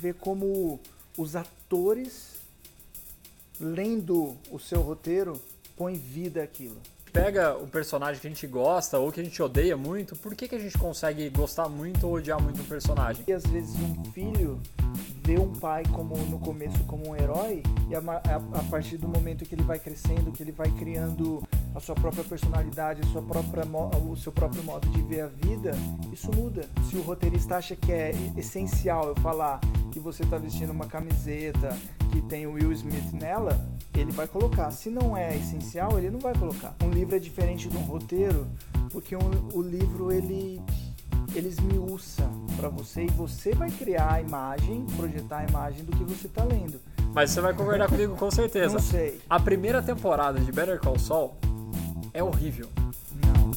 ver como os atores, lendo o seu roteiro, põem vida àquilo. Pega o personagem que a gente gosta ou que a gente odeia muito, por que, que a gente consegue gostar muito ou odiar muito um personagem? E às vezes um filho vê um pai como no começo como um herói e a, a, a, partir do momento que ele vai crescendo, que ele vai criando a sua própria personalidade, a sua própria, o seu próprio modo de ver a vida, isso muda. Se o roteirista acha que é essencial eu falar que você está vestindo uma camiseta que tem o Will Smith nela, ele vai colocar. Se não é essencial, ele não vai colocar. Um livro é diferente de um roteiro, porque um, o livro ele ele esmiuça para você e você vai criar a imagem, projetar a imagem do que você está lendo. Mas você vai concordar comigo com certeza. Não sei. A primeira temporada de Better Call Saul é horrível. Não.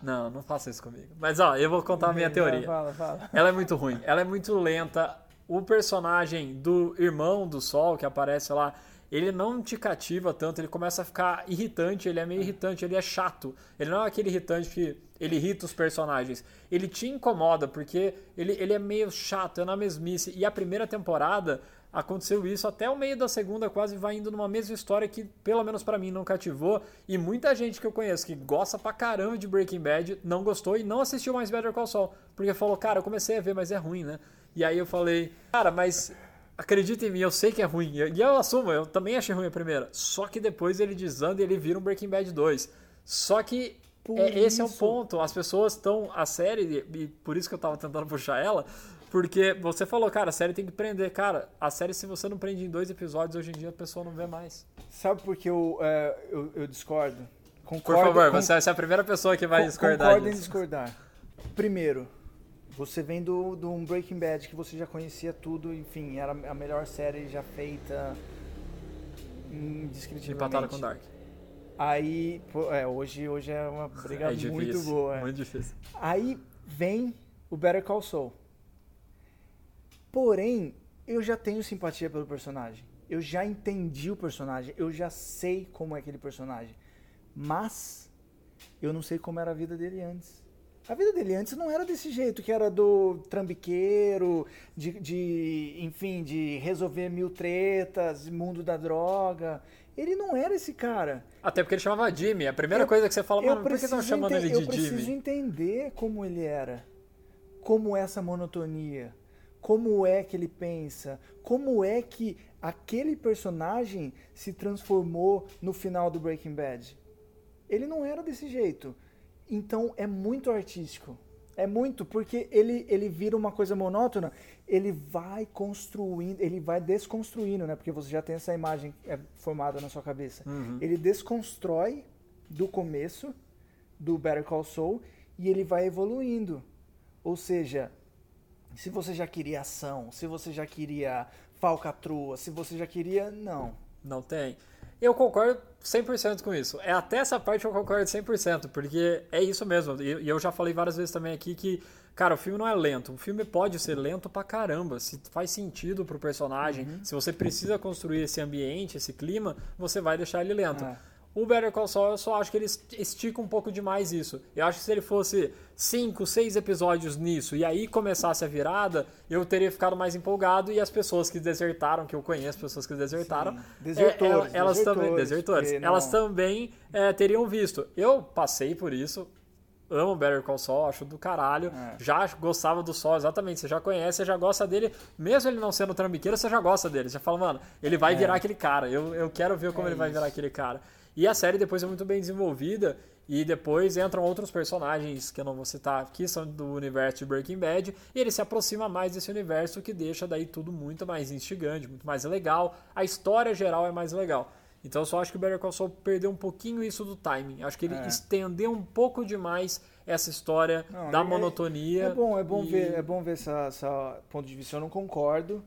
Não, não faça isso comigo. Mas ó, eu vou contar a minha teoria. Fala, fala. Ela é muito ruim. Ela é muito lenta. O personagem do irmão do Sol que aparece lá, ele não te cativa tanto, ele começa a ficar irritante, ele é meio irritante, ele é chato. Ele não é aquele irritante que ele irrita os personagens. Ele te incomoda porque ele, ele é meio chato, é na mesmice. E a primeira temporada aconteceu isso, até o meio da segunda quase vai indo numa mesma história que, pelo menos para mim, não cativou. E muita gente que eu conheço que gosta pra caramba de Breaking Bad não gostou e não assistiu mais Better Call Saul. Porque falou, cara, eu comecei a ver, mas é ruim, né? E aí eu falei, cara, mas acredita em mim, eu sei que é ruim. E eu assumo, eu também achei ruim a primeira. Só que depois ele desanda e ele vira um Breaking Bad 2. Só que é, esse é o ponto. As pessoas estão. A série, e por isso que eu tava tentando puxar ela, porque você falou, cara, a série tem que prender. Cara, a série, se você não prende em dois episódios, hoje em dia a pessoa não vê mais. Sabe por que eu, é, eu, eu, discordo? Concordo, por favor, com... você é a primeira pessoa que vai discordar. Concordo em discordar. Primeiro, você vem do, do um Breaking Bad que você já conhecia tudo, enfim, era a melhor série já feita indescritivelmente. Empatada com Dark. Aí, pô, é, hoje, hoje é uma briga é difícil, muito boa. É. Muito difícil. Aí vem o Better Call Saul. Porém, eu já tenho simpatia pelo personagem. Eu já entendi o personagem. Eu já sei como é aquele personagem. Mas eu não sei como era a vida dele antes. A vida dele antes não era desse jeito, que era do trambiqueiro, de, de enfim, de resolver mil tretas, mundo da droga. Ele não era esse cara. Até porque ele chamava Jimmy. A primeira eu, coisa que você fala, mano, por que estão chamando ele de Jimmy? Eu preciso entender como ele era. Como essa monotonia como é que ele pensa, como é que aquele personagem se transformou no final do Breaking Bad. Ele não era desse jeito. Então é muito artístico. É muito, porque ele, ele vira uma coisa monótona, ele vai construindo, ele vai desconstruindo, né? Porque você já tem essa imagem é, formada na sua cabeça. Uhum. Ele desconstrói do começo do Better Call Saul e ele vai evoluindo. Ou seja, se você já queria ação, se você já queria falcatrua, se você já queria. Não. Não tem. Eu concordo 100% com isso. É até essa parte eu concordo 100%, porque é isso mesmo. E eu já falei várias vezes também aqui que, cara, o filme não é lento. O filme pode ser lento pra caramba. Se faz sentido pro personagem, uhum. se você precisa construir esse ambiente, esse clima, você vai deixar ele lento. É. O Better Call Saul, eu só acho que ele estica um pouco demais isso. Eu acho que se ele fosse cinco, seis episódios nisso e aí começasse a virada, eu teria ficado mais empolgado e as pessoas que desertaram, que eu conheço, pessoas que desertaram, desertores, é, elas também, desertores, elas também é, teriam visto. Eu passei por isso, amo Better Call Saul, acho do caralho. É. Já gostava do Sol, exatamente. Você já conhece, você já gosta dele. Mesmo ele não sendo trambiqueiro, você já gosta dele. Você fala, mano, ele vai é. virar aquele cara. Eu, eu quero ver como é ele isso. vai virar aquele cara. E a série depois é muito bem desenvolvida e depois entram outros personagens que eu não vou citar, que são do universo de Breaking Bad, e ele se aproxima mais desse universo que deixa daí tudo muito mais instigante, muito mais legal. A história geral é mais legal. Então eu só acho que o Better Call Saul perdeu um pouquinho isso do timing. Acho que ele é. estendeu um pouco demais essa história não, da é, monotonia. É bom, é bom e... ver, é bom ver essa, essa ponto de vista. Eu não concordo.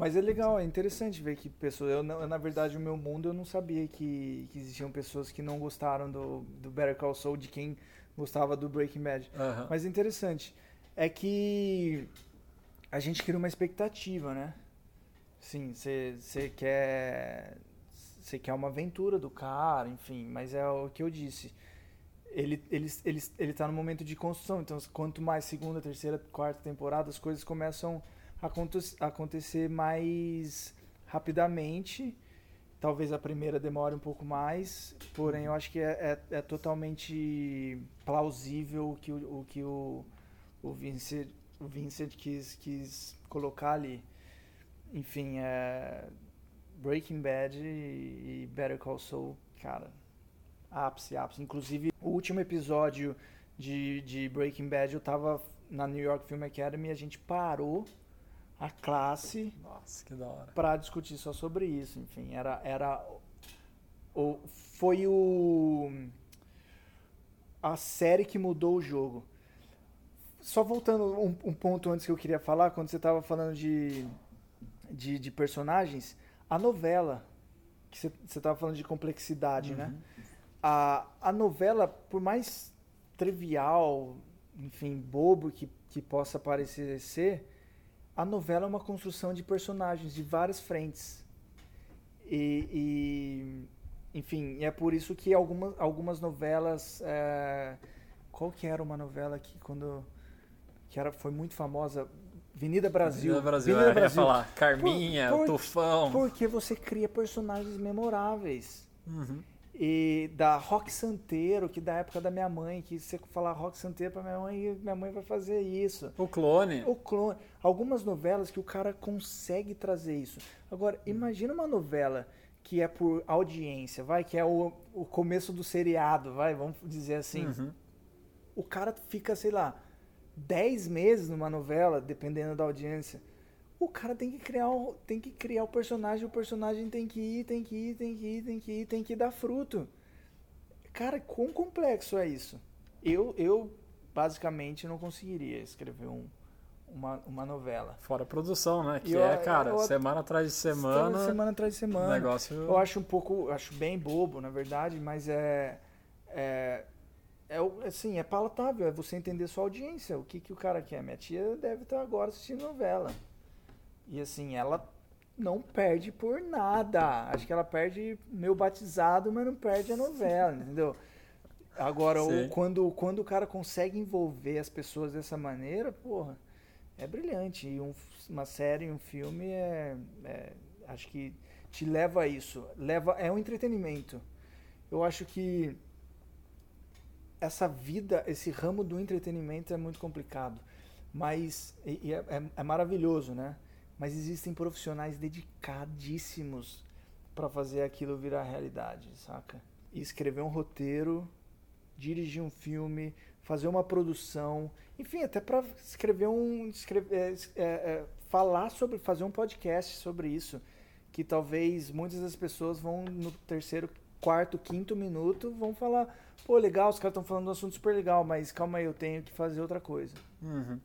Mas é legal, é interessante ver que pessoas. Eu, na verdade, o meu mundo eu não sabia que, que existiam pessoas que não gostaram do, do Better Call Saul, de quem gostava do Breaking Bad. Uhum. Mas é interessante. É que a gente cria uma expectativa, né? Sim, você quer. Você quer uma aventura do cara, enfim, mas é o que eu disse. ele, ele, ele, ele tá no momento de construção. Então, quanto mais segunda, terceira, quarta temporada, as coisas começam acontecer mais rapidamente. Talvez a primeira demore um pouco mais, porém eu acho que é, é, é totalmente plausível o que o, o que o, o Vincent, o Vincent quis, quis colocar ali. Enfim, é, Breaking Bad e, Better Call Saul, cara, ápice, ápice. Inclusive, o último episódio de, de Breaking Bad eu tava na New York Film Academy e a gente parou a classe para discutir só sobre isso. Enfim, era era o foi o a série que mudou o jogo. Só voltando um, um ponto antes que eu queria falar, quando você estava falando de, de, de personagens, a novela, que você estava falando de complexidade, né? A, a novela, por mais trivial, enfim, bobo que, que possa parecer ser, a novela é uma construção de personagens de várias frentes. E, e, enfim, é por isso que algumas, algumas novelas. é, qual que era uma novela que quando. que era, foi muito famosa? Avenida Brasil. Avenida Brasil, Avenida é, eu ia falar. Carminha, Por- por- Tufão. Porque você cria personagens memoráveis. Uhum. E da Rock Santeiro, que da época da minha mãe, que você falar Rock Santeiro pra minha mãe, minha mãe vai fazer isso. O clone. O clone. Algumas novelas que o cara consegue trazer isso. Agora, imagina uma novela que é por audiência, vai, que é o, o começo do seriado, vai, vamos dizer assim. Uhum. O cara fica, sei lá, 10 meses numa novela, dependendo da audiência. O cara tem que criar o, tem que criar o personagem, o personagem tem que ir, tem que ir, tem que ir, tem que ir, tem que dar fruto. Cara, quão complexo é isso? Eu, eu basicamente não conseguiria escrever um, uma, uma novela. Fora a produção, né? Que eu- é, cara, eu- semana atrás de semana. semana atrás de semana. negócio. Eu acho um pouco, eu acho bem bobo, na verdade, mas é, é, é assim, é palatável, é você entender sua audiência, o que, que o cara quer. Minha tia deve estar agora assistindo novela. E assim, ela não perde por nada. Acho que ela perde meu batizado, mas não perde a novela, entendeu? Agora, o- quando, quando o cara consegue envolver as pessoas dessa maneira, porra, é brilhante. E um- uma série, um filme, é, é- acho que te leva a isso. Leva, é um entretenimento. Eu acho que essa vida, esse ramo do entretenimento é muito complicado. Mas e- e é, é- é maravilhoso, né? Mas existem profissionais dedicadíssimos para fazer aquilo virar realidade, saca? E escrever um roteiro, dirigir um filme, fazer uma produção, enfim, até para escrever um, escrever, é, é, é, falar sobre, fazer um podcast sobre isso, que talvez muitas das pessoas vão no terceiro, quarto, quinto minuto vão falar, pô, legal, os caras estão falando um assunto super legal, mas calma aí, eu tenho que fazer outra coisa. Uhum.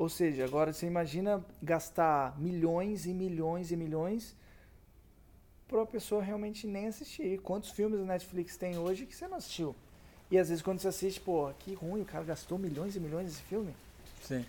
Ou seja, agora você imagina gastar milhões e milhões e milhões para a pessoa realmente nem assistir. Quantos filmes a Netflix tem hoje que você não assistiu? E às vezes quando você assiste, pô, que ruim, o cara gastou milhões e milhões nesse filme. Sim.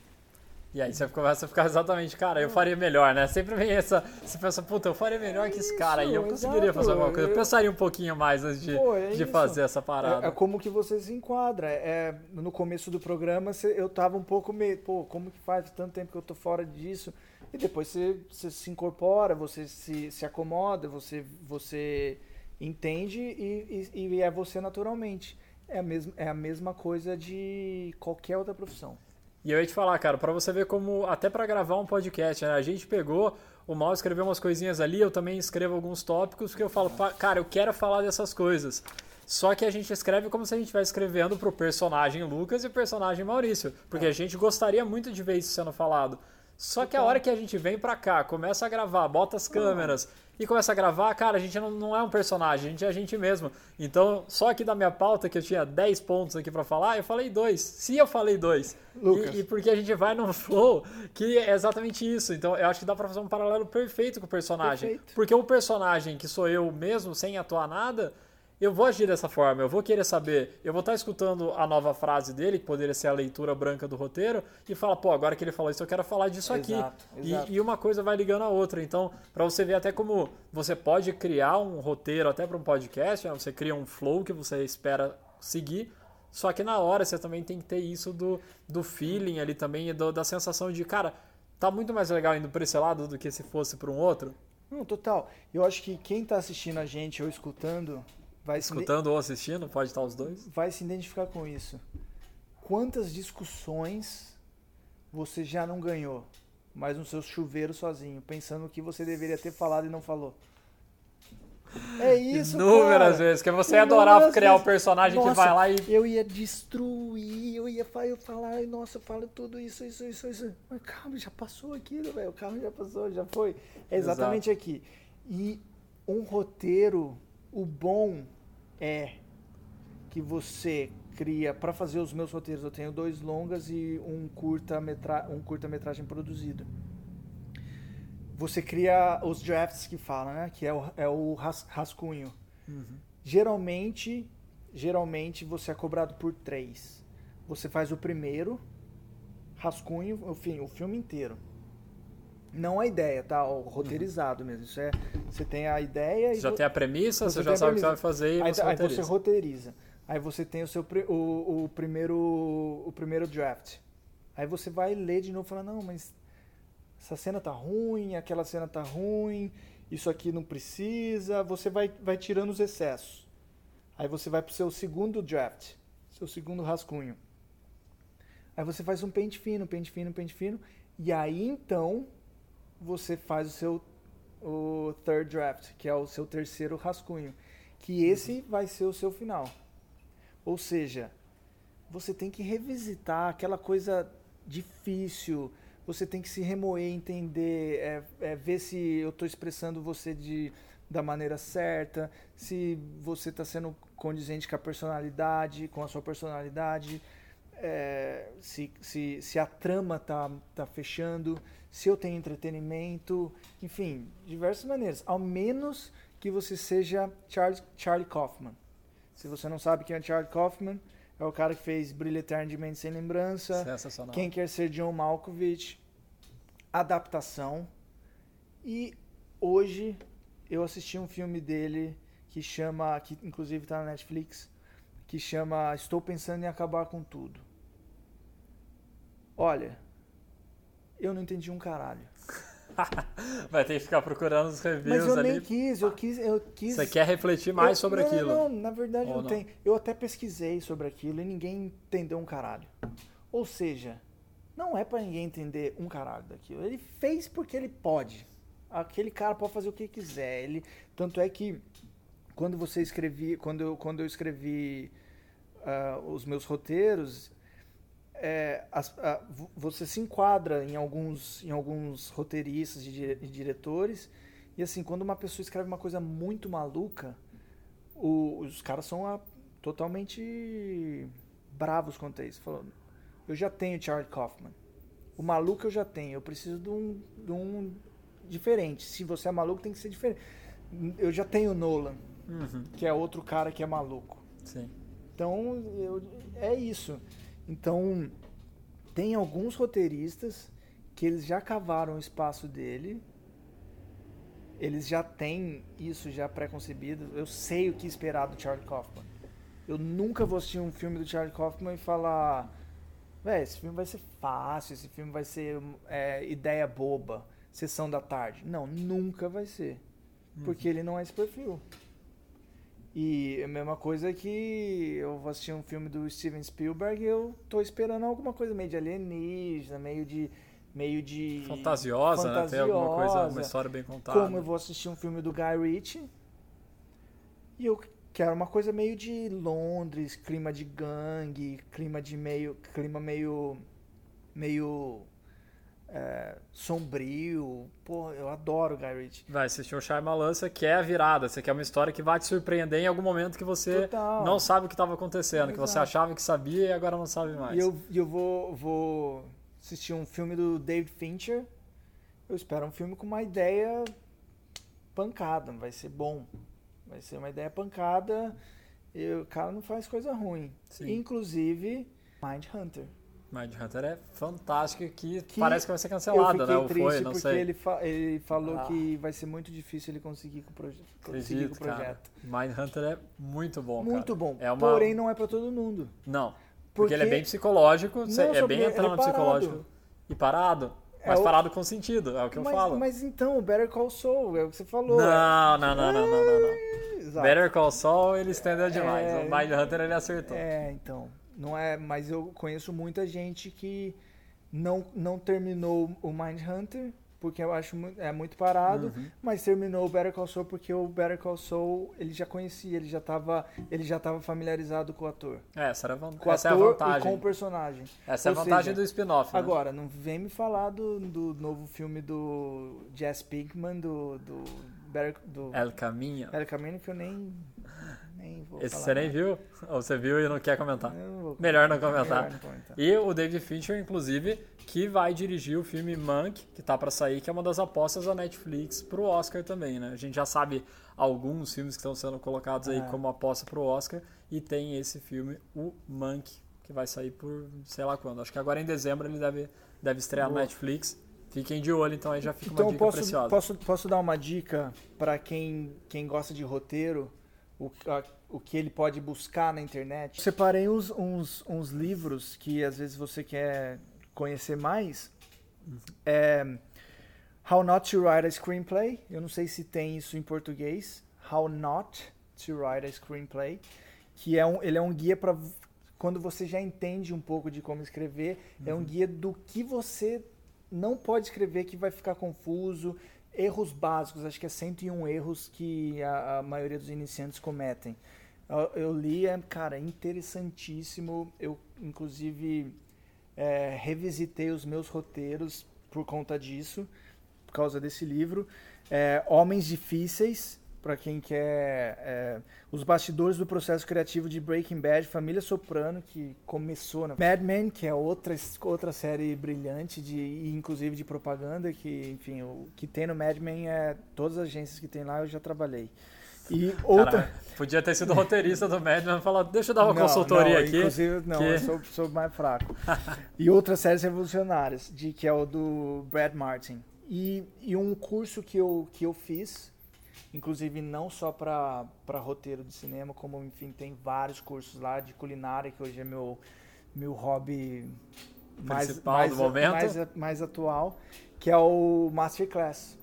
E aí você começa a ficar exatamente, cara, eu faria melhor, né? Sempre vem essa. Você pensa, puta, eu faria melhor que esse cara aí. Eu conseguiria exato. fazer alguma coisa. Eu pensaria um pouquinho mais antes de, Pô, é de fazer essa É, parada. é como que você se enquadra. É, no começo do programa eu tava um pouco meio, pô, como que faz tanto tempo que eu tô fora disso? E depois você, você se incorpora, você se, se acomoda, você, você entende e, e, e é você naturalmente. É a, mesma, é a mesma coisa de qualquer outra profissão. E eu ia te falar, cara, pra você ver como, até pra gravar um podcast, né? A gente pegou, o Mal escreveu umas coisinhas ali, eu também escrevo alguns tópicos, porque eu falo, "Pa- cara, eu quero falar dessas coisas. Só que a gente escreve como se a gente estivesse escrevendo pro personagem Lucas e o personagem Maurício. Porque a gente gostaria muito de ver isso sendo falado. Só que a hora que a gente vem pra cá, começa a gravar, bota as câmeras e começa a gravar, cara, a gente não, não é um personagem, a gente é a gente mesmo. Então, só aqui da minha pauta, que eu tinha 10 pontos aqui pra falar, eu falei dois. Se eu falei dois. Lucas. E, e porque a gente vai num flow que é exatamente isso. Então, eu acho que dá pra fazer um paralelo perfeito com o personagem. Perfeito. Porque o personagem que sou eu mesmo, sem atuar nada, eu vou agir dessa forma, eu vou querer saber, eu vou estar escutando a nova frase dele, que poderia ser a leitura branca do roteiro, e fala, pô, agora que ele falou isso, eu quero falar disso aqui. Exato, E- exato. E, uma coisa vai ligando a outra. Então, pra você ver até como você pode criar um roteiro até para um podcast, né? você cria um flow que você espera seguir, Só que na hora você também tem que ter isso do, do feeling ali também, do, da sensação de, cara, tá muito mais legal indo pra esse lado do que se fosse para um outro. Não, total. Eu acho que quem tá assistindo a gente ou escutando vai escutando ou assistindo, pode estar os dois. Vai se identificar com isso. Quantas discussões você já não ganhou, mas no seu chuveiro sozinho, pensando o que você deveria ter falado e não falou? É isso, Inúmeras cara. vezes, que você adorava criar o um personagem nossa, que vai lá e. Eu ia destruir, eu ia eu falar, nossa, eu falo tudo isso, isso, isso, isso. Mas calma, já passou aquilo, velho. O carro já passou, já foi. É exatamente Exato. aqui. E um roteiro, o bom é que você cria, para fazer os meus roteiros, eu tenho dois longas e um curta-metragem um curta -metragem produzido você cria os drafts que fala, né? Que é o, é o ras, rascunho. Uhum. Geralmente, geralmente você é cobrado por três. Você faz o primeiro rascunho, enfim, o filme inteiro. Não a ideia, tá? O roteirizado uhum. mesmo. Isso é, você tem a ideia você já tem a premissa, você, você já sabe o que você vai fazer e aí, você aí você roteiriza. Aí você tem o seu o, o primeiro o primeiro draft. Aí você vai ler de novo e fala, não, mas essa cena tá ruim, aquela cena tá ruim, isso aqui não precisa, você vai, vai tirando os excessos. Aí você vai pro seu segundo draft, seu segundo rascunho. Aí você faz um pente fino, pente fino, pente fino, e aí então você faz o seu o third draft, que é o seu terceiro rascunho, que esse vai ser o seu final. Ou seja, você tem que revisitar aquela coisa difícil, você tem que se remoer, entender, é, é, ver se eu estou expressando você de, da maneira certa, se você está sendo condizente com a personalidade, com a sua personalidade, é, se, se, se a trama tá, tá fechando, se eu tenho entretenimento, enfim, diversas maneiras. Ao menos que você seja Charlie, Charlie Kaufman. Se você não sabe quem é Charlie Kaufman, é o cara que fez Brilho Eterno de Mente Sem Lembrança. Sensacional. Quem quer ser John Malkovich. Adaptação. E hoje eu assisti um filme dele que chama, que inclusive está na Netflix, que chama Estou Pensando em Acabar com Tudo. Olha, eu não entendi um caralho. Vai ter que ficar procurando os reviews Mas eu ali. nem quis, eu quis, eu quis. Você quer refletir mais eu, sobre não, aquilo? Não, na verdade não, não tem. Eu até pesquisei sobre aquilo e ninguém entendeu um caralho. Ou seja, não é para ninguém entender um caralho daquilo. Ele fez porque ele pode. Aquele cara pode fazer o que quiser. Ele, tanto é que quando você escrevi, quando eu, quando eu escrevi uh, os meus roteiros, é, as, você se enquadra em alguns, em alguns roteiristas e diretores. E assim, quando uma pessoa escreve uma coisa muito maluca, o, os caras são a, totalmente bravos quanto a isso. Falando, eu já tenho Charlie Kaufman. O maluco eu já tenho. Eu preciso de um, de um diferente. Se você é maluco, tem que ser diferente. Eu já tenho Nolan, uhum. que é outro cara que é maluco. Sim. Então, eu, é isso. Então, tem alguns roteiristas que eles já cavaram o espaço dele, eles já têm isso já pré-concebido. Eu sei o que esperar do Charlie Kaufman. Eu nunca vou assistir um filme do Charlie Kaufman e falar, velho, esse filme vai ser fácil, esse filme vai ser é, ideia boba, sessão da tarde. Não, nunca vai ser. Uhum. Porque ele não é esse perfil. E a mesma coisa que eu vou assistir um filme do Steven Spielberg e eu tô esperando alguma coisa meio de alienígena, meio de. meio de. Fantasiosa, fantasiosa né? Tem alguma coisa, uma história bem contada. Como eu vou assistir um filme do Guy Ritchie e eu quero uma coisa meio de Londres, clima de gangue, clima de meio. clima meio. meio é, sombrio. Pô, eu adoro Guy Ritchie. Vai assistir o Shyamalan, você quer a virada, você quer uma história que vai te surpreender em algum momento que você Total. não sabe o que estava acontecendo, Exato. que você achava que sabia e agora não sabe mais. E eu, eu vou, vou assistir um filme do David Fincher. Eu espero um filme com uma ideia pancada, vai ser bom. Vai ser uma ideia pancada. E o cara não faz coisa ruim. Sim. Inclusive, Mind Hunter. Mindhunter é fantástico que, Que parece que vai ser Eu cancelado, né? Ou foi, não porque sei. Ele, fa- ele falou Ah. que vai ser muito difícil ele conseguir com o, proje conseguir com Acredito, o cara. projeto. Mindhunter é muito bom, Muito cara. bom. É uma... Porém, não é pra todo mundo. Não, porque, ele é Porque- bem psicológico, Não, é bem porque é entrando psicológico. E parado. É Mas o- parado com sentido, é o que eu mas, falo. mas então, o Better Call Saul, é o que você falou. Não, não, não, não, não, não, não. Exato. Better Call Saul, ele estendeu demais. É. O Mindhunter, ele acertou. É, então. Não é, mas eu conheço muita gente que não, não terminou o Mindhunter, porque eu acho é muito parado, Uhum. mas terminou o Better Call Saul porque o Better Call Saul ele já conhecia, ele já estava ele já tava familiarizado com o ator. É, essa, era Com o essa é a ator e vantagem. com o personagem. Essa é a Ou vantagem seja, do spin-off. Né? Agora, não vem me falar do, do novo filme do Jess Pinkman, do, do, Better, do El Caminho. El Camino, que eu nem, nem vou Esse você nem nada. viu? Ou você viu e não quer comentar? Não Melhor não comentar. Melhor não comentar. E o David Fincher, inclusive, que vai dirigir o filme Monk, que tá pra sair, que é uma das apostas da Netflix pro Oscar também, né? A gente já sabe alguns filmes que estão sendo colocados aí É. como aposta pro Oscar, e tem esse filme, o Monk, que vai sair por sei lá quando. Acho que agora em dezembro ele deve, deve estrear na Boa. Netflix. Fiquem de olho, então aí já fica Então uma dica posso, preciosa. posso, posso dar uma dica para quem, quem gosta de roteiro, o, a- o que ele pode buscar na internet? Separei uns, uns, uns livros que às vezes você quer conhecer mais. É, How Not to Write a Screenplay. Eu não sei se tem isso em português. How Not to Write a Screenplay. Que é um, ele é um guia para quando você já entende um pouco de como escrever. É um guia do que você não pode escrever que vai ficar confuso. Erros básicos, acho que é 101 erros que a, a maioria dos iniciantes cometem. Eu, eu li, é, cara, interessantíssimo. Eu, inclusive, é, revisitei os meus roteiros por conta disso, por causa desse livro. É, Homens Difíceis, para quem quer. é, os bastidores do processo criativo de Breaking Bad, Família Soprano, que começou na Mad Men, que é outra, outra série brilhante, de, inclusive de propaganda, que, enfim, o que tem no Mad Men é. Todas as agências que tem lá eu já trabalhei. E outra. Cara, podia ter sido roteirista do Madman e falar, deixa eu dar uma Não, consultoria não, aqui. Inclusive, não, que- eu sou, sou mais fraco. e outras séries revolucionárias, de, que é o do Brad Martin. E, e um curso que eu, que eu fiz, inclusive não só para roteiro de cinema, como, enfim, tem vários cursos lá de culinária, que hoje é meu, meu hobby mais, Principal mais, do momento. mais, mais atual, que é o Masterclass.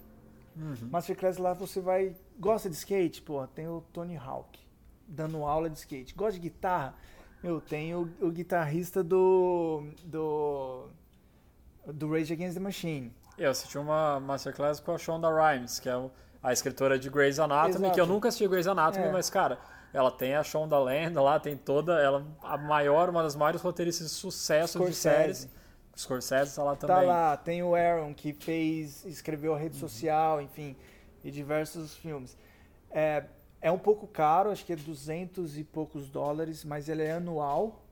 Uhum. Masterclass lá você vai. Gosta de skate? Pô, tem o Tony Hawk dando aula de skate. Gosta de guitarra? Meu, tem o, o guitarrista do. do. do Rage Against the Machine. Eu assisti uma masterclass com a Shonda Rhimes, que é o- a escritora de Grey's Anatomy, Exato. que eu nunca assisti Grey's Anatomy, É. mas, cara, ela tem a Shonda Land lá, tem toda, ela a maior, uma das maiores roteiristas de sucesso de séries. Scorsese tá lá também. Tá lá, tem o Aaron que fez, escreveu a rede social, enfim, e diversos filmes. É, é um pouco caro, acho que é 200 e poucos dólares, mas ele é anual.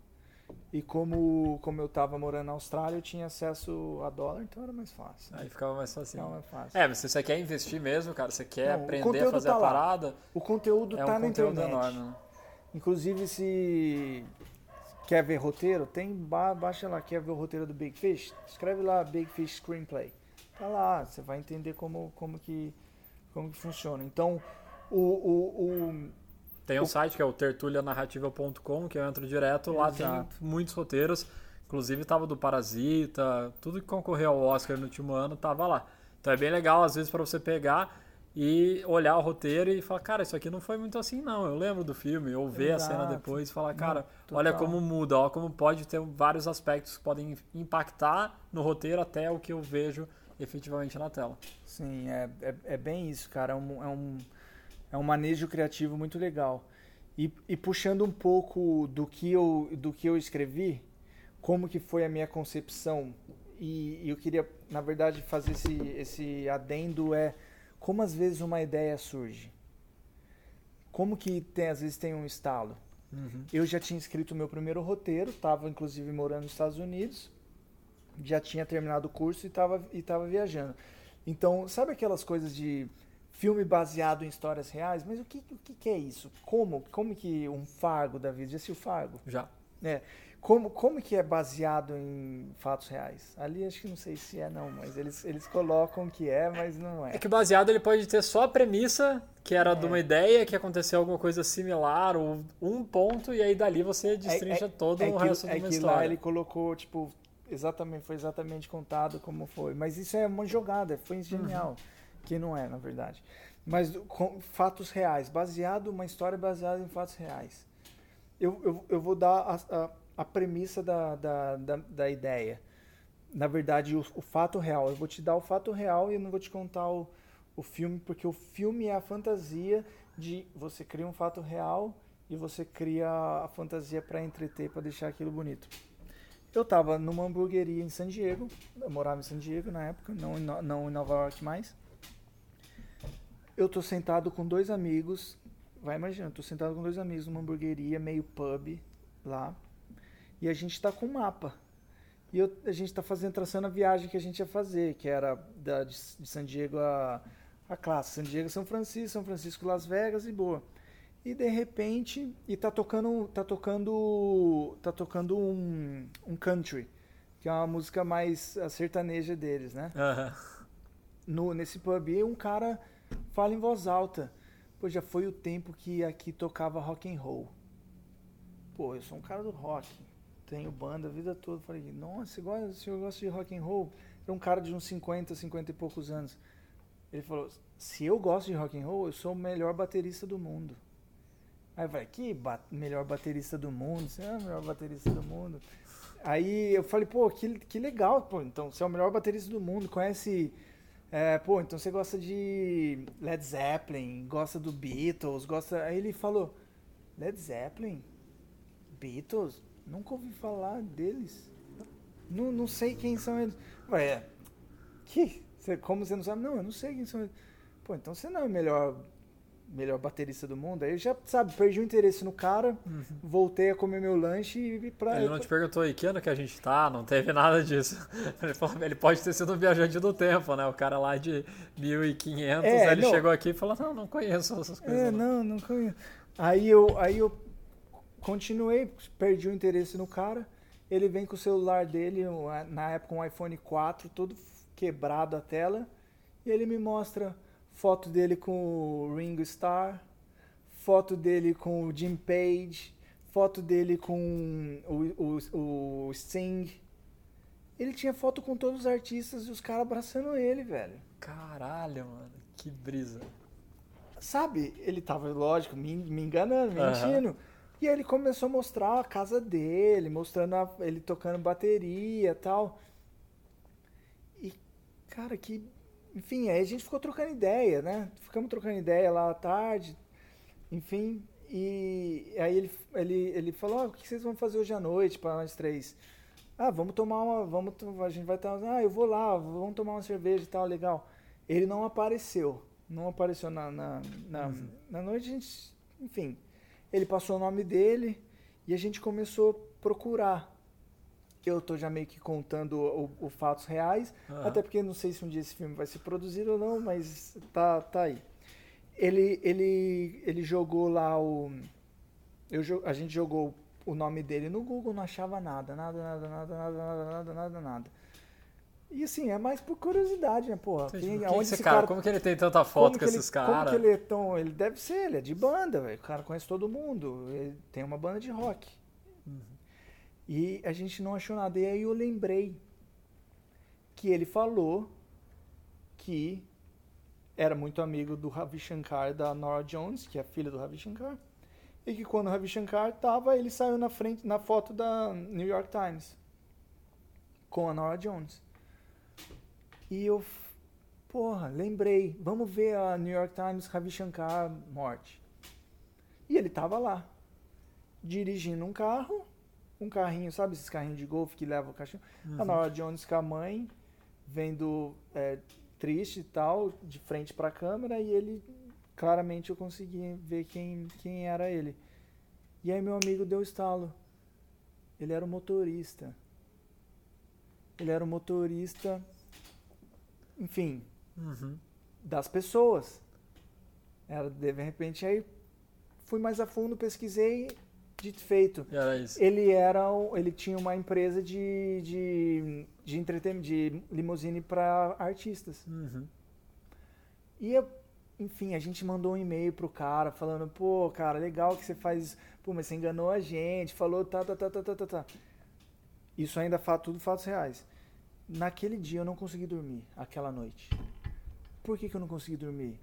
E como, como eu tava morando na Austrália, eu tinha acesso a dólar, então era mais fácil. Aí ficava mais fácil. Então é fácil. É, mas se você quer investir mesmo, cara, você quer Não, aprender a fazer tá a lá. parada, O conteúdo é tá um na conteúdo internet. enorme. né? Inclusive, se quer ver roteiro, tem ba- baixa lá, quer ver o roteiro do Big Fish, escreve lá Big Fish Screenplay. Tá lá, você vai entender como, como, que, como que funciona. Então, o, o, o- Tem um O- site que é o tertulianarrativa.com, que eu entro direto, lá Exato. tem muitos roteiros. Inclusive tava do Parasita, tudo que concorreu ao Oscar no último ano tava lá. Então é bem legal, às vezes, para você pegar e olhar o roteiro e falar, cara, isso aqui não foi muito assim, não. Eu lembro do filme, ou ver a cena depois e falar, cara, olha como muda, olha como pode ter vários aspectos que podem impactar no roteiro até o que eu vejo efetivamente na tela. Sim, é, é, é bem isso, cara. É um, é, um, é um manejo criativo muito legal. E, e puxando um pouco do que, eu, do que eu escrevi, como que foi a minha concepção, e, e eu queria, na verdade, fazer esse, esse adendo é como às vezes uma ideia surge. Como que tem, às vezes tem um estalo. Eu já tinha escrito o meu primeiro roteiro, estava inclusive morando nos Estados Unidos, já tinha terminado o curso e estava e tava viajando. Então, sabe aquelas coisas de filme baseado em histórias reais? Mas o que, o que, é isso? Como? Como que um Fargo da vida? Já assistiu Fargo? Já. É. Como, como que é baseado em fatos reais? Ali acho que não sei se é não, mas eles, eles colocam que é, mas não é. É que baseado ele pode ter só a premissa, que era é. de uma ideia, que aconteceu alguma coisa similar, ou um ponto, e aí dali você destrincha é, é, todo é o resto que, de uma é que história. lá ele colocou, tipo, exatamente, foi exatamente contado como foi. Mas isso é uma jogada, foi genial. Uhum. Que não é, na verdade. Mas com fatos reais, baseado, uma história baseada em fatos reais. Eu, eu, eu vou dar a, a, a premissa da, da, da, da, ideia. Na verdade, o, o, fato real. Eu vou te dar o fato real e eu não vou te contar o, o filme, porque o filme é a fantasia de você cria um fato real e você cria a fantasia para entreter, para deixar aquilo bonito. Eu estava numa hamburgueria em San Diego, eu morava em San Diego na época, não, não em Nova York mais eu tô sentado com dois amigos, vai imaginando, tô sentado com dois amigos numa hamburgueria, meio pub lá, e a gente tá com um mapa. E eu, a gente tá fazendo, traçando a viagem que a gente ia fazer, que era da, de, de San Diego a, a classe. San Diego, São Francisco, São Francisco, Las Vegas e boa. E de repente, e tá tocando, tá tocando, tá tocando um, um country, que é uma música mais sertaneja deles, né? Uhum. No, nesse pub, e um cara Fala em voz alta. Pô, já foi o tempo que aqui tocava rock and roll. Pô, eu sou um cara do rock. Tenho banda a vida toda. Falei, nossa, você gosta, você gosta de rock and roll? É um cara de uns 50, 50 e poucos anos. Ele falou, se eu gosto de rock and roll, eu sou o melhor baterista do mundo. Aí vai, que ba melhor baterista do mundo? Você é o melhor baterista do mundo? Aí eu falei, pô, que, que legal, pô, então você é o melhor baterista do mundo, conhece é, pô, então você gosta de Led Zeppelin, gosta do Beatles, gosta. Aí ele falou: Led Zeppelin? Beatles? Nunca ouvi falar deles. Não, não sei quem são eles. Ué, que? Como você não sabe? Não, eu não sei quem são eles. Pô, então você não é o melhor melhor baterista do mundo. Aí eu já, sabe, perdi o interesse no cara, uhum. voltei a comer meu lanche e pra. Ele não te perguntou aí que ano que a gente tá, não teve nada disso. Ele, falou, ele pode ter sido um viajante do tempo, né? O cara lá de 1500, é, aí ele não. chegou aqui e falou: Não, não conheço essas coisas. É, não, não conheço. Aí eu, aí eu continuei, perdi o interesse no cara. Ele vem com o celular dele, na época um iPhone 4, todo quebrado a tela, e ele me mostra foto dele com o Ringo Starr, foto dele com o Jim Page, foto dele com o, o, o Sting. Ele tinha foto com todos os artistas e os caras abraçando ele, velho. Caralho, mano, que brisa. Sabe, ele tava, lógico, me, me enganando, mentindo. Uhum. E aí ele começou a mostrar a casa dele, mostrando a, ele tocando bateria e tal. E, cara, que enfim, aí a gente ficou trocando ideia, né? Ficamos trocando ideia lá à tarde, enfim. E aí ele, ele, ele falou: ah, o que vocês vão fazer hoje à noite para nós três? Ah, vamos tomar uma. Vamos, a gente vai estar. Ah, eu vou lá, vamos tomar uma cerveja e tal, legal. Ele não apareceu. Não apareceu na, na, na, uhum. na noite, a gente. Enfim. Ele passou o nome dele e a gente começou a procurar eu tô já meio que contando os fatos reais, uhum. até porque não sei se um dia esse filme vai ser produzido ou não, mas tá, tá aí. Ele, ele, ele jogou lá o. Eu, a gente jogou o nome dele no Google, não achava nada, nada, nada, nada, nada, nada, nada, nada, nada. E assim, é mais por curiosidade, né, porra? Quem, quem esse cara, cara, como que ele tem tanta foto com esses caras? Como que ele é tão. Ele deve ser, ele é de banda, velho. O cara conhece todo mundo. Ele tem uma banda de rock. Uhum. E a gente não achou nada. E aí eu lembrei que ele falou que era muito amigo do Ravi Shankar da Nora Jones, que é a filha do Ravi Shankar, e que quando o Ravi Shankar tava, ele saiu na frente na foto da New York Times com a Nora Jones. E eu, porra, lembrei, vamos ver a New York Times Ravi Shankar morte. E ele tava lá, dirigindo um carro um carrinho, sabe esses carrinhos de golfe que levam o cachorro? Uhum. A Nora Jones com a mãe, vendo é, triste e tal, de frente para a câmera, e ele, claramente eu consegui ver quem, quem era ele. E aí meu amigo deu estalo. Ele era o motorista. Ele era o motorista, enfim, uhum. das pessoas. Era, de repente, aí fui mais a fundo, pesquisei dito feito. Era isso. Ele era, ele tinha uma empresa de de de entretenimento, de limusine para artistas. Uhum. E eu- enfim, a gente mandou um e-mail pro cara falando, pô, cara, legal que você faz, isso. pô, mas você enganou a gente, falou tá, tá, tá, tá, tá, tá, tá. Isso ainda fa tudo fatos reais. Naquele dia eu não consegui dormir, aquela noite. Por que, que eu não consegui dormir?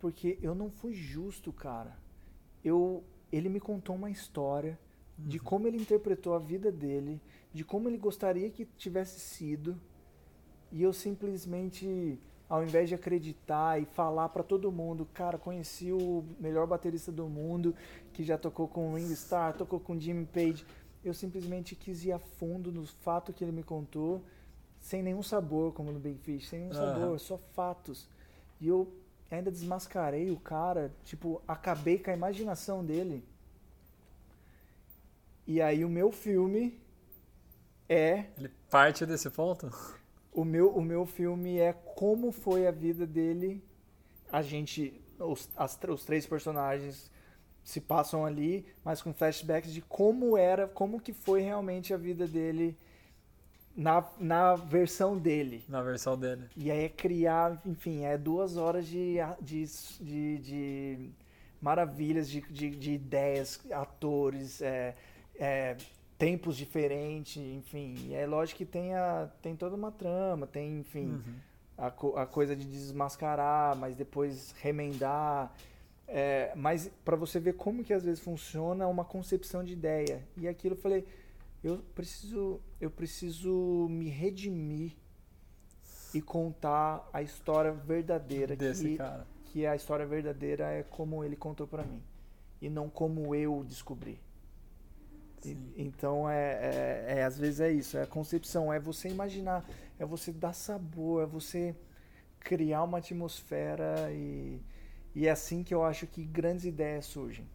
Porque eu não fui justo, cara. Eu, ele me contou uma história de como ele interpretou a vida dele, de como ele gostaria que tivesse sido, e eu simplesmente, ao invés de acreditar e falar pra todo mundo, cara, conheci o melhor baterista do mundo, que já tocou com Ringo Starr, tocou com Jimmy Page, eu simplesmente quis ir a fundo no fato que ele me contou, sem nenhum sabor, como no Big Fish, sem nenhum Aham. sabor, só fatos. E eu ainda desmascarei o cara, tipo, acabei com a imaginação dele. E aí o meu filme é Ele parte desse ponto? o meu, o meu filme é como foi a vida dele. A gente, os, as, os três personagens se passam ali, mas com flashbacks de como era, como que foi realmente a vida dele na, na versão dele. Na versão dele. E aí é criar, enfim, é duas horas de, de, de, de maravilhas, de, de, de ideias, atores, é, é, tempos diferentes, enfim. E é lógico que tem, a, tem toda uma trama, tem, enfim, Uhum. a, a coisa de desmascarar, mas depois remendar. É, mas para você ver como que às vezes funciona uma concepção de ideia. E aquilo eu falei, eu preciso, eu preciso me redimir e contar a história verdadeira Desse que, cara. que a história verdadeira é como ele contou pra mim e não como eu descobri. E- então é, é, é, às vezes é isso, é a concepção, é você imaginar, é você dar sabor, é você criar uma atmosfera e, e é assim que eu acho que grandes ideias surgem.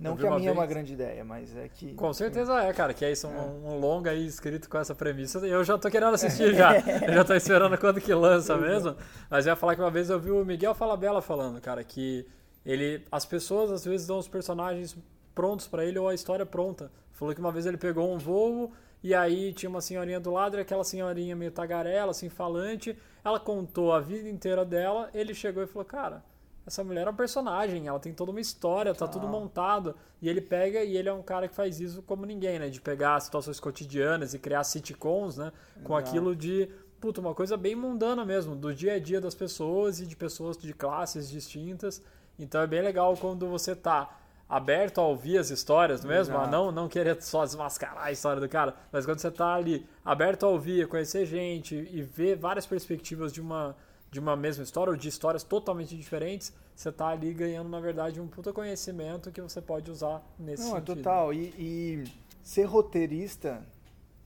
Não que a minha é uma vez- grande ideia, mas é que. Com certeza é, cara, que é isso, um, É. um longa aí escrito com essa premissa. Eu já tô querendo assistir já. Eu já tô esperando quando que lança mesmo. Mas eu ia falar que uma vez eu vi o Miguel Falabella falando, cara, que ele. As pessoas às vezes dão os personagens prontos pra ele ou a história pronta. Falou que uma vez ele pegou um voo e aí tinha uma senhorinha do lado e aquela senhorinha meio tagarela, assim, falante. Ela contou a vida inteira dela. Ele chegou e falou, cara. Essa mulher é um personagem, ela tem toda uma história, tá tudo montado. E ele pega, e ele é um cara que faz isso como ninguém, né? De pegar situações cotidianas e criar sitcoms, né? Com aquilo de, puta, uma coisa bem mundana mesmo, do dia a dia das pessoas e de pessoas de classes distintas. Então é bem legal quando você tá aberto a ouvir as histórias mesmo, a Exato. não, não querer só desmascarar a história do cara, mas quando você tá ali aberto a ouvir, a conhecer gente e ver várias perspectivas de uma de uma mesma história ou de histórias totalmente diferentes, você tá ali ganhando, na verdade, um puta conhecimento que você pode usar nesse Não, é sentido. total. E, e ser roteirista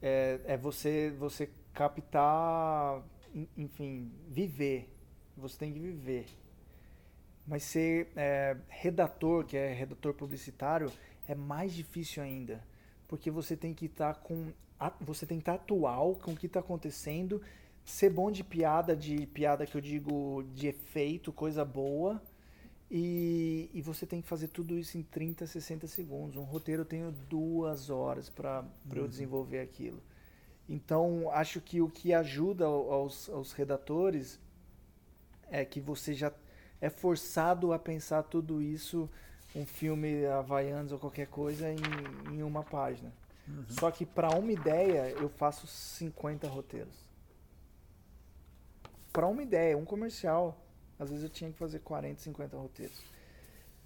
é, é você, você captar, en- enfim, viver. Você tem que viver. Mas ser é, redator, que é redator publicitário, é mais difícil ainda. Porque você tem que estar com. a- Você tem que estar atual com o que está acontecendo, ser bom de piada, de piada que eu digo de efeito, coisa boa. E, e você tem que fazer tudo isso em 30, 60 segundos. Um roteiro eu tenho duas horas para eu desenvolver aquilo. Então, acho que o que ajuda ao- aos, aos redatores é que você já é forçado a pensar tudo isso, um filme Havaianos ou qualquer coisa, em, em uma página. Uhum. Só que para uma ideia, eu faço 50 roteiros. Para uma ideia, um comercial, às vezes eu tinha que fazer 40, 50 roteiros.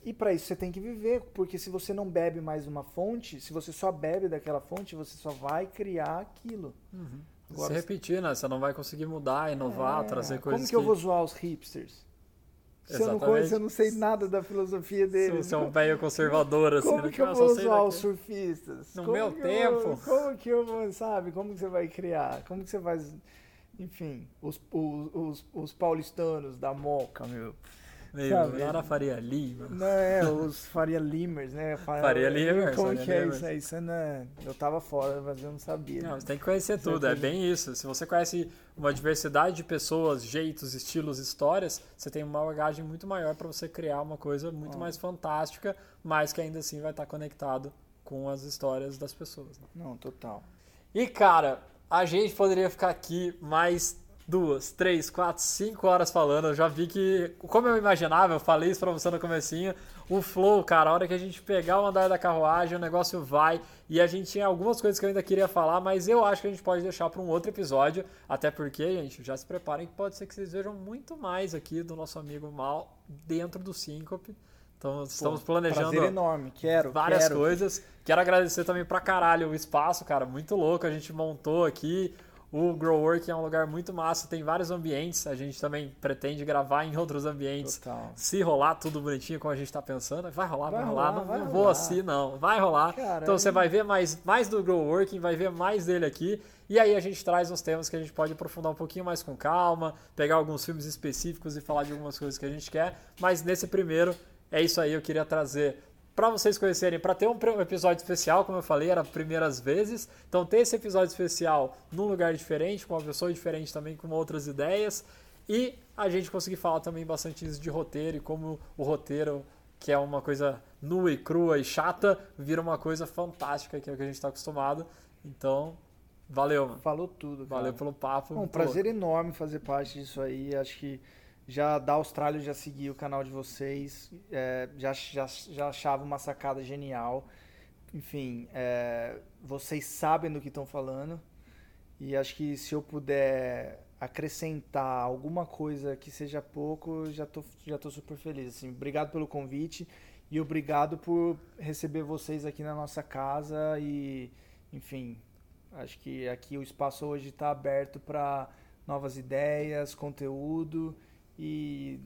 E para isso você tem que viver, porque se você não bebe mais uma fonte, se você só bebe daquela fonte, você só vai criar aquilo. Uhum. Agora, Se repetir, né? Você não vai conseguir mudar, inovar, É, trazer coisas Como que eu vou zoar os hipsters? Se eu, não conheço, eu não sei nada da filosofia Se deles. você é um velho conservador, assim, Como né? que eu vou zoar os surfistas? No Como meu que eu tempo. vou- como que eu vou, sabe? Como que você vai criar? Como que você vai... Enfim, os, os, os, os paulistanos da Moca, meu. Meu, sabe? Faria Lima. Não, é, os Faria Limers, né? Fa- Faria Limers, Como Faria que é Limers. isso aí? Isso é... Eu tava fora, mas eu não sabia. Não, né? você tem que conhecer tudo, é bem isso. Se você conhece uma diversidade de pessoas, jeitos, estilos, histórias, você tem uma bagagem muito maior para você criar uma coisa muito mais fantástica, mas que ainda assim vai estar conectado com as histórias das pessoas. Né? Não, total. E cara, a gente poderia ficar aqui mais duas, três, quatro, cinco horas falando. Eu já vi que, como eu imaginava, eu falei isso pra você no comecinho, o flow, cara, a hora que a gente pegar o andar da carruagem, o negócio vai. E a gente tinha algumas coisas que eu ainda queria falar, mas eu acho que a gente pode deixar para um outro episódio. Até porque, gente, já se preparem que pode ser que vocês vejam muito mais aqui do nosso amigo Mal dentro do Síncope. Então, estamos Pô, planejando enorme. Quero, várias quero. coisas. Quero agradecer também pra caralho o espaço, cara, muito louco. A gente montou aqui. O Grow Work é um lugar muito massa, tem vários ambientes. A gente também pretende gravar em outros ambientes. Total. Se rolar tudo bonitinho como a gente está pensando, vai rolar, vai, vai rolar. rolar. Não, vai não rolar. vou assim, não. Vai rolar. Caramba. Então você vai ver mais, mais do Grow Working, vai ver mais dele aqui. E aí a gente traz uns temas que a gente pode aprofundar um pouquinho mais com calma, pegar alguns filmes específicos e falar de algumas coisas que a gente quer. Mas nesse primeiro, é isso aí. Eu queria trazer para vocês conhecerem, para ter um episódio especial, como eu falei, era primeiras vezes. Então ter esse episódio especial num lugar diferente, com uma pessoa diferente também, com outras ideias. E a gente conseguir falar também bastante isso de roteiro e como o roteiro, que é uma coisa nua e crua e chata, vira uma coisa fantástica, que é o que a gente está acostumado. Então, valeu, mano. Falou tudo. Cara. Valeu pelo papo. Um prazer enorme fazer parte disso aí. Acho que já da Austrália já segui o canal de vocês, é, já, já, já achava uma sacada genial. Enfim, é, vocês sabem do que estão falando e acho que se eu puder acrescentar alguma coisa que seja pouco, já tô, já tô super feliz. Assim, obrigado pelo convite e obrigado por receber vocês aqui na nossa casa e, enfim, acho que aqui o espaço hoje está aberto para novas ideias, conteúdo e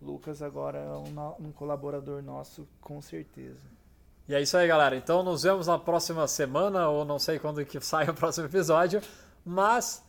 Lucas agora é um, um, colaborador nosso, com certeza. E é isso aí, galera. Então nos vemos na próxima semana, ou não sei quando que sai o próximo episódio, mas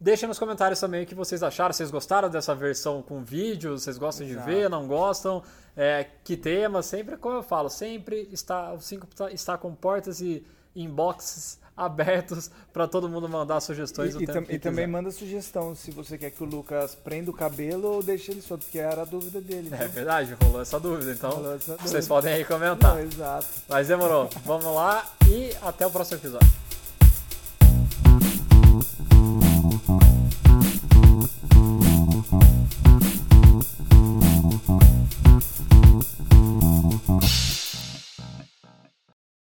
deixem nos comentários também o que vocês acharam. Vocês gostaram dessa versão com vídeo? Vocês gostam Exato. de ver? Não gostam? É, que tema? Sempre, como eu falo, sempre está, o 5 está com portas e inboxes abertos para todo mundo mandar sugestões. E, e, tam, e também manda sugestão se você quer que o Lucas prenda o cabelo ou deixe ele solto, porque era a dúvida dele. É verdade, rolou essa dúvida. Então essa dúvida. vocês podem aí comentar. Não, exato. Mas demorou. Vamos lá e até o próximo episódio.